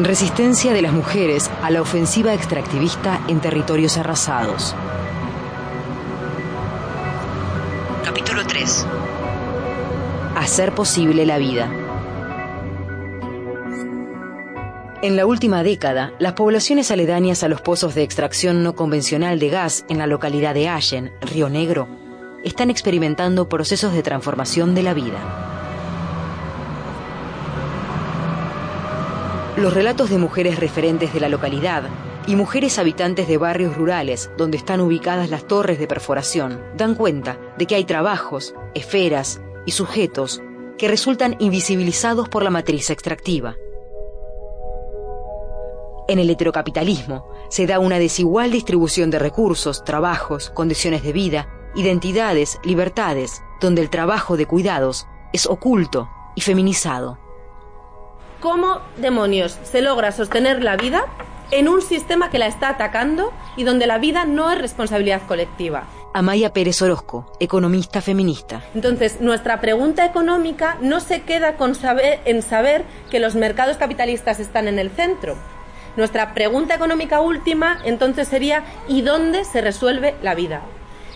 Resistencia de las mujeres a la ofensiva extractivista en territorios arrasados. Capítulo 3. Hacer posible la vida. En la última década, las poblaciones aledañas a los pozos de extracción no convencional de gas en la localidad de Allen, Río Negro, están experimentando procesos de transformación de la vida. Los relatos de mujeres referentes de la localidad y mujeres habitantes de barrios rurales donde están ubicadas las torres de perforación dan cuenta de que hay trabajos, esferas y sujetos que resultan invisibilizados por la matriz extractiva. En el heterocapitalismo se da una desigual distribución de recursos, trabajos, condiciones de vida, identidades, libertades, donde el trabajo de cuidados es oculto y feminizado. ¿Cómo demonios se logra sostener la vida en un sistema que la está atacando y donde la vida no es responsabilidad colectiva? Amaya Pérez Orozco, economista feminista. Entonces, nuestra pregunta económica no se queda con saber, en saber que los mercados capitalistas están en el centro. Nuestra pregunta económica última entonces sería ¿y dónde se resuelve la vida?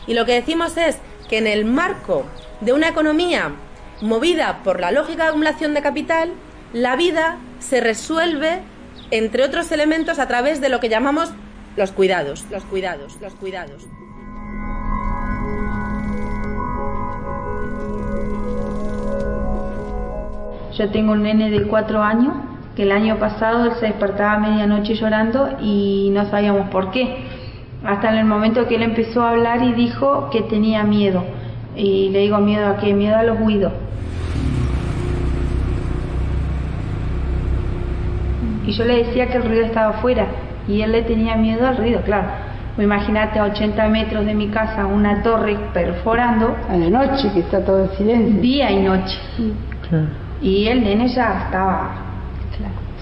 Y lo que decimos es que en el marco de una economía movida por la lógica de acumulación de capital, la vida se resuelve, entre otros elementos, a través de lo que llamamos los cuidados, los cuidados, los cuidados. Yo tengo un nene de cuatro años que el año pasado él se despertaba a medianoche llorando y no sabíamos por qué. Hasta en el momento que él empezó a hablar y dijo que tenía miedo. Y le digo miedo a qué, miedo a los ruidos. Y yo le decía que el ruido estaba afuera y él le tenía miedo al ruido, claro. Imagínate a 80 metros de mi casa una torre perforando. A la noche que está todo en silencio. Día y noche. Y el nene ya estaba,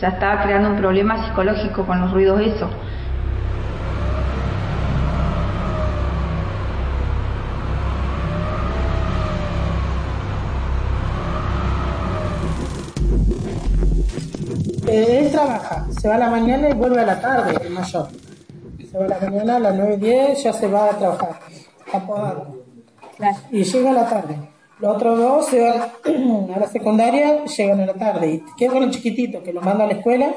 ya estaba creando un problema psicológico con los ruidos eso. Eh, él trabaja, se va a la mañana y vuelve a la tarde, el mayor. Se va a la mañana a las 9 10, ya se va a trabajar, a podando. Y llega a la tarde. Los otros dos se van a la secundaria, llegan a la tarde. Y quedo con el chiquitito que lo manda a la escuela.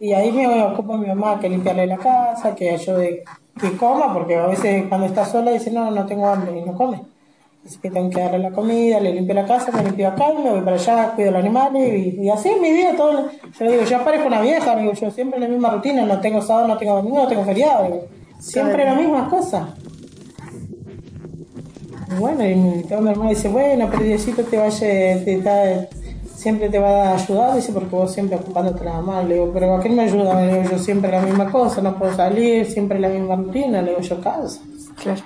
Y ahí me ocupa mi mamá que limpiarle la casa, que ayude, que coma, porque a veces cuando está sola dice, no, no tengo hambre y no come. Así que tengo que darle la comida, le limpio la casa, me limpio acá, me voy para allá, cuido los animales y, y así mi día. todo Yo digo, yo parezco una vieja, digo, yo siempre la misma rutina, no tengo sábado, no tengo domingo, no tengo feriado. digo, siempre la misma cosa. Y bueno, y todo mi hermano dice, bueno, pero Diosito te vaya, te, siempre te va a ayudar, dice, porque vos siempre ocupándote la mamá. Le digo, pero ¿a qué me ayuda? Le digo, yo siempre la misma cosa, no puedo salir, siempre la misma rutina, le digo, yo canso. Claro.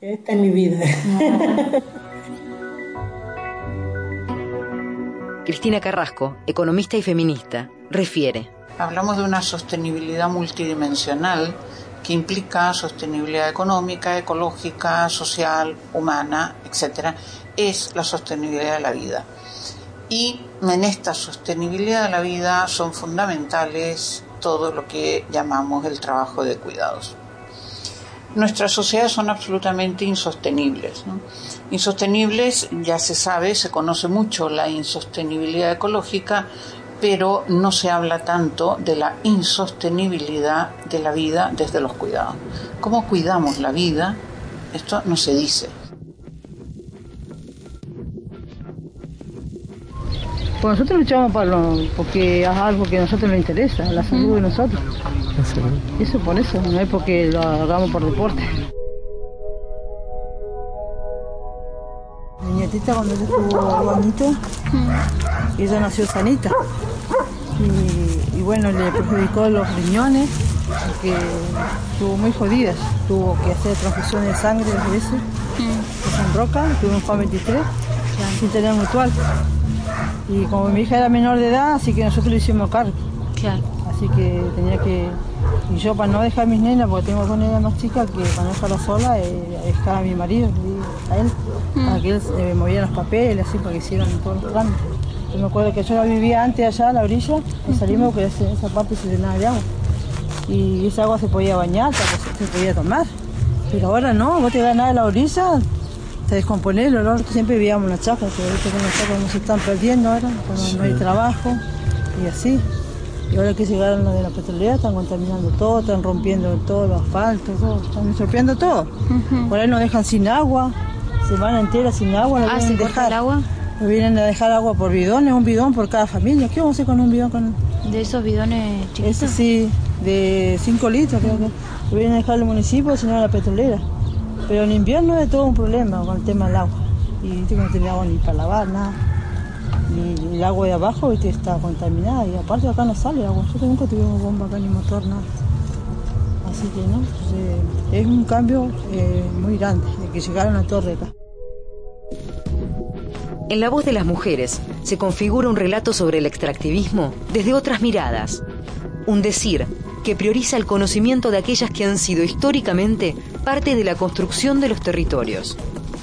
Esta es mi vida. Cristina Carrasco, economista y feminista, refiere. Hablamos de una sostenibilidad multidimensional que implica sostenibilidad económica, ecológica, social, humana, etc. Es la sostenibilidad de la vida. Y en esta sostenibilidad de la vida son fundamentales todo lo que llamamos el trabajo de cuidados. Nuestras sociedades son absolutamente insostenibles. ¿no? Insostenibles, ya se sabe, se conoce mucho la insostenibilidad ecológica, pero no se habla tanto de la insostenibilidad de la vida desde los cuidados. ¿Cómo cuidamos la vida? Esto no se dice. Pues nosotros luchamos por lo- porque es algo que a nosotros nos interesa, la salud de nosotros. Eso por eso, no es porque lo hagamos por deporte. Mi nietita cuando estuvo bonita, ella nació sanita. Y, y bueno, le perjudicó los riñones, porque estuvo muy jodida. Tuvo que hacer transfusiones de sangre dos veces, en roca, tuvo un Juan 23, sin tener mutual. Y como mi hija era menor de edad, así que nosotros le hicimos cargo. Así que tenía que. Y yo, para no dejar a mis nenas, porque tengo dos nenas más chicas, que para no dejarlas sola, eh, dejar a mi marido, a él, para que él eh, moviera los papeles, así, para que hicieran todos los trámites. Yo me acuerdo que yo vivía antes allá a la orilla, y salimos porque esa parte se llenaba de agua. Y esa agua se podía bañar, se podía tomar. Pero ahora no, vos te ganas a la orilla, se descompone el olor. Siempre vivíamos en las chacras, pero ahorita con las chacras no se están perdiendo ahora, no hay trabajo y así. Y ahora que llegaron los de la petrolera están contaminando todo, están rompiendo todo asfaltos, todo, están estropeando todo. Por ahí nos dejan sin agua, semana entera sin agua. ah, ¿se dejar. el agua? Nos vienen a dejar agua por bidones, un bidón por cada familia. ¿Qué vamos a hacer con un bidón? Con... ¿De esos bidones chiquitos? Ese sí, de 5 litros creo que. Lo vienen a dejar el municipio, sino la petrolera. Pero en invierno es todo un problema con el tema del agua. Y no tenía agua ni para lavar, nada. El agua de abajo está contaminada. Y aparte acá no sale agua. Yo nunca tuvimos bomba acá ni motor, nada. Así que no, es un cambio eh, muy grande de que llegaron a torre acá. En la voz de las mujeres se configura un relato sobre el extractivismo desde otras miradas. Un decir que prioriza el conocimiento de aquellas que han sido históricamente parte de la construcción de los territorios,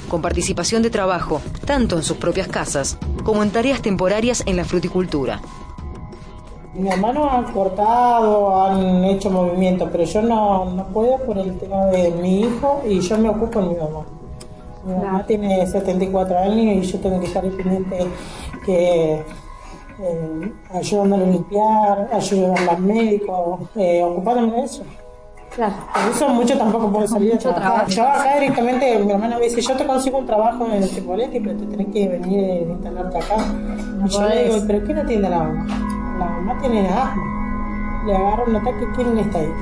con participación de trabajo tanto en sus propias casas como en tareas temporarias en la fruticultura. Mi hermano han cortado, han hecho movimientos, pero yo no, no puedo por el tema de mi hijo y yo me ocupo de mi mamá. Mi mamá tiene 74 años y yo tengo que estar pendiente que eh, ayudándole a limpiar, ayudándole al médico, eh, ocupándome de eso. Claro. Por eso mucho tampoco puedo salir a trabajar. Yo acá directamente, mi hermana me dice, yo te consigo un trabajo en el Cipoletti, pero te tenés que venir a instalarte acá. y yo le digo, ¿pero qué no tiene la mamá? La mamá tiene asma. Le agarro un ataque, ¿quién está ahí?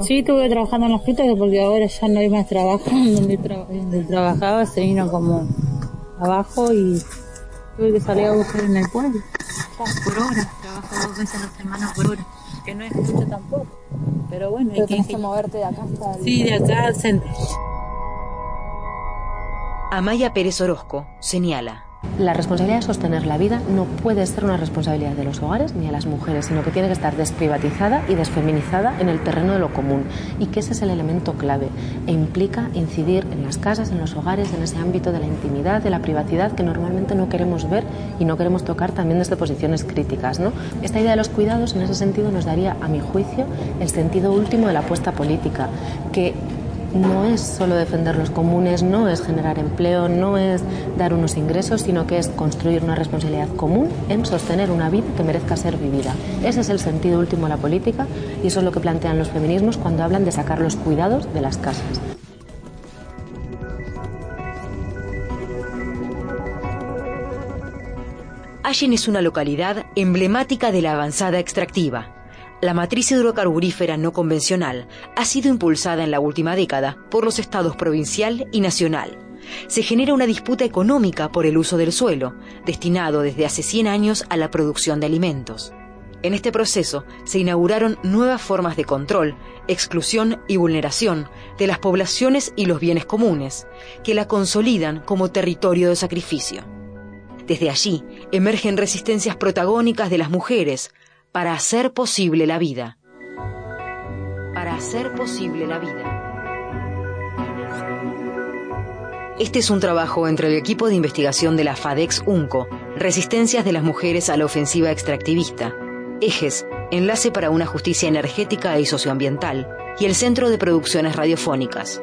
Sí, estuve trabajando en los fiestas porque ahora ya no hay más trabajo. Donde, trabajaba se vino como abajo y tuve que salir a buscar en el pueblo. Por hora, trabajo dos veces a la semana por hora. Que no es mucho tampoco. Pero bueno, Pero hay que, moverte de acá hasta el... Sí, de acá al centro. Amaya Pérez Orozco señala. La responsabilidad de sostener la vida no puede ser una responsabilidad de los hogares ni de las mujeres, sino que tiene que estar desprivatizada y desfeminizada en el terreno de lo común y que ese es el elemento clave e implica incidir en las casas, en los hogares, en ese ámbito de la intimidad, de la privacidad que normalmente no queremos ver y no queremos tocar también desde posiciones críticas. ¿no? Esta idea de los cuidados en ese sentido nos daría, a mi juicio, el sentido último de la apuesta política, que no es solo defender los comunes, no es generar empleo, no es dar unos ingresos, sino que es construir una responsabilidad común en sostener una vida que merezca ser vivida. Ese es el sentido último de la política y eso es lo que plantean los feminismos cuando hablan de sacar los cuidados de las casas. Allen es una localidad emblemática de la avanzada extractiva la matriz hidrocarburífera no convencional ha sido impulsada en la última década por los estados provincial y nacional. Se genera una disputa económica por el uso del suelo, destinado desde hace 100 años a la producción de alimentos. En este proceso se inauguraron nuevas formas de control, exclusión y vulneración de las poblaciones y los bienes comunes, que la consolidan como territorio de sacrificio. Desde allí emergen resistencias protagónicas de las mujeres, para hacer posible la vida. Para hacer posible la vida. Este es un trabajo entre el equipo de investigación de la FADEX UNCO, Resistencias de las Mujeres a la Ofensiva Extractivista, Ejes, Enlace para una Justicia Energética y Socioambiental, y el Centro de Producciones Radiofónicas.